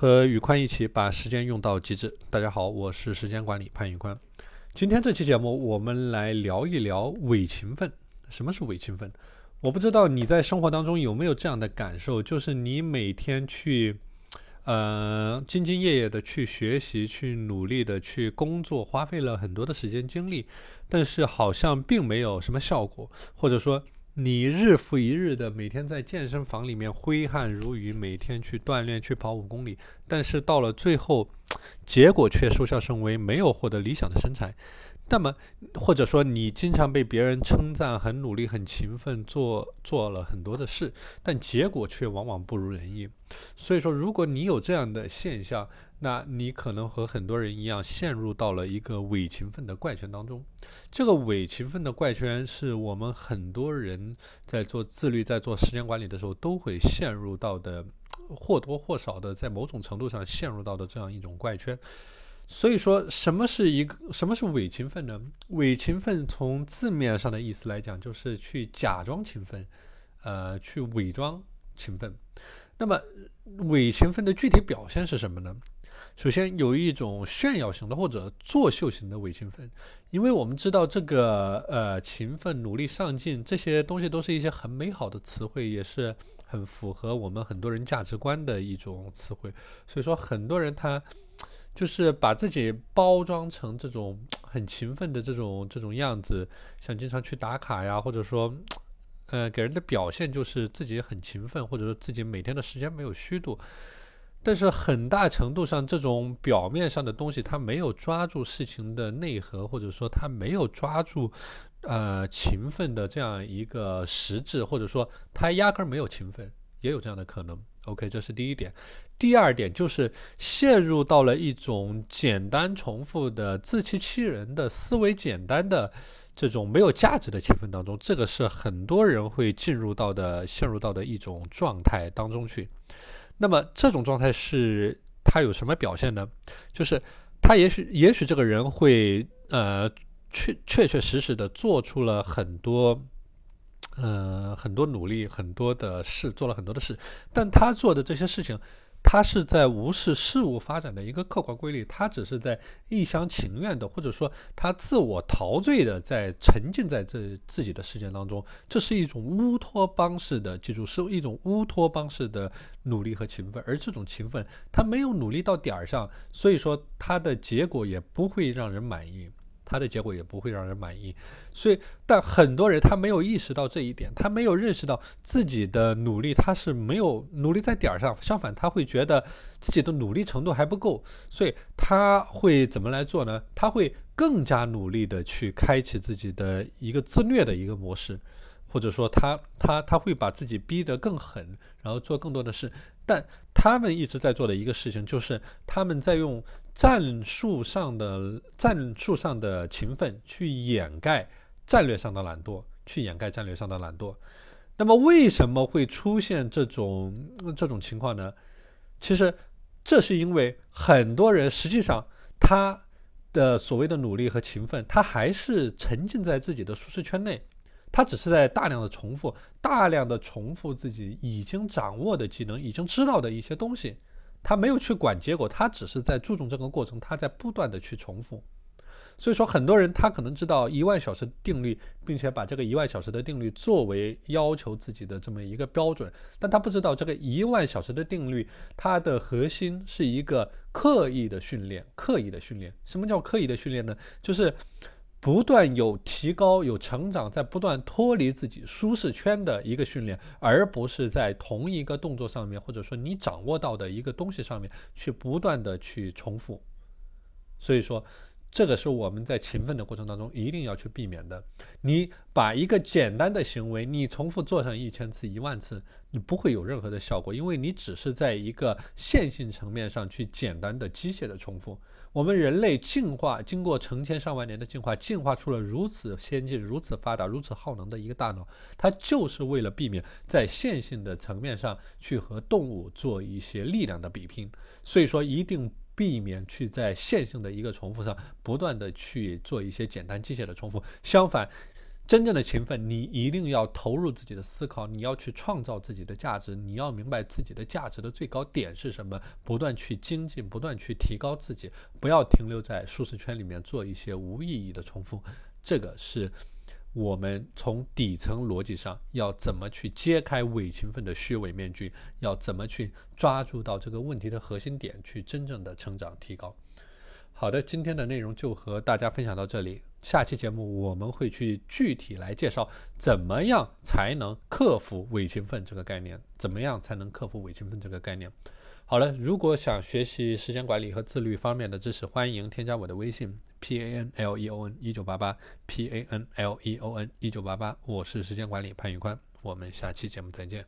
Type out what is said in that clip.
和宇宽一起把时间用到极致。大家好，我是时间管理潘宇宽。今天这期节目，我们来聊一聊伪勤奋。什么是伪勤奋？我不知道你在生活当中有没有这样的感受，就是你每天去，呃，兢兢业业的去学习、去努力的去工作，花费了很多的时间精力，但是好像并没有什么效果，或者说。你日复一日的每天在健身房里面挥汗如雨，每天去锻炼去跑五公里，但是到了最后，结果却收效甚微，没有获得理想的身材。那么，或者说你经常被别人称赞很努力、很勤奋，做做了很多的事，但结果却往往不如人意。所以说，如果你有这样的现象，那你可能和很多人一样，陷入到了一个伪勤奋的怪圈当中。这个伪勤奋的怪圈，是我们很多人在做自律、在做时间管理的时候都会陷入到的，或多或少的，在某种程度上陷入到的这样一种怪圈。所以说，什么是一个什么是伪勤奋呢？伪勤奋从字面上的意思来讲，就是去假装勤奋，呃，去伪装勤奋。那么，伪勤奋的具体表现是什么呢？首先有一种炫耀型的或者作秀型的伪勤奋，因为我们知道这个呃勤奋、努力、上进这些东西都是一些很美好的词汇，也是很符合我们很多人价值观的一种词汇。所以说，很多人他就是把自己包装成这种很勤奋的这种这种样子，想经常去打卡呀，或者说呃给人的表现就是自己很勤奋，或者说自己每天的时间没有虚度。但是很大程度上，这种表面上的东西，他没有抓住事情的内核，或者说他没有抓住，呃，勤奋的这样一个实质，或者说他压根儿没有勤奋，也有这样的可能。OK，这是第一点。第二点就是陷入到了一种简单重复的自欺欺人的思维，简单的这种没有价值的气氛当中，这个是很多人会进入到的、陷入到的一种状态当中去。那么这种状态是他有什么表现呢？就是他也许也许这个人会呃确确确实实的做出了很多呃很多努力很多的事做了很多的事，但他做的这些事情。他是在无视事物发展的一个客观规律，他只是在一厢情愿的，或者说他自我陶醉的在沉浸在这自己的世界当中，这是一种乌托邦式的，记住是一种乌托邦式的努力和勤奋，而这种勤奋他没有努力到点儿上，所以说他的结果也不会让人满意。他的结果也不会让人满意，所以，但很多人他没有意识到这一点，他没有认识到自己的努力他是没有努力在点儿上，相反他会觉得自己的努力程度还不够，所以他会怎么来做呢？他会更加努力的去开启自己的一个自虐的一个模式，或者说他他他会把自己逼得更狠，然后做更多的事。但他们一直在做的一个事情就是他们在用。战术上的战术上的勤奋，去掩盖战略上的懒惰，去掩盖战略上的懒惰。那么，为什么会出现这种这种情况呢？其实，这是因为很多人实际上他的所谓的努力和勤奋，他还是沉浸在自己的舒适圈内，他只是在大量的重复，大量的重复自己已经掌握的技能，已经知道的一些东西。他没有去管结果，他只是在注重这个过程，他在不断的去重复。所以说，很多人他可能知道一万小时定律，并且把这个一万小时的定律作为要求自己的这么一个标准，但他不知道这个一万小时的定律，它的核心是一个刻意的训练，刻意的训练。什么叫刻意的训练呢？就是。不断有提高、有成长，在不断脱离自己舒适圈的一个训练，而不是在同一个动作上面，或者说你掌握到的一个东西上面去不断的去重复。所以说，这个是我们在勤奋的过程当中一定要去避免的。你把一个简单的行为，你重复做上一千次、一万次，你不会有任何的效果，因为你只是在一个线性层面上去简单的、机械的重复。我们人类进化，经过成千上万年的进化，进化出了如此先进、如此发达、如此耗能的一个大脑，它就是为了避免在线性的层面上去和动物做一些力量的比拼。所以说，一定避免去在线性的一个重复上不断的去做一些简单机械的重复。相反，真正的勤奋，你一定要投入自己的思考，你要去创造自己的价值，你要明白自己的价值的最高点是什么，不断去精进，不断去提高自己，不要停留在舒适圈里面做一些无意义的重复。这个是我们从底层逻辑上要怎么去揭开伪勤奋的虚伪面具，要怎么去抓住到这个问题的核心点，去真正的成长提高。好的，今天的内容就和大家分享到这里。下期节目我们会去具体来介绍，怎么样才能克服伪勤奋这个概念？怎么样才能克服伪勤奋这个概念？好了，如果想学习时间管理和自律方面的知识，欢迎添加我的微信 p a n l e o n 一九八八 p a n l e o n 一九八八，我是时间管理潘宇宽，我们下期节目再见。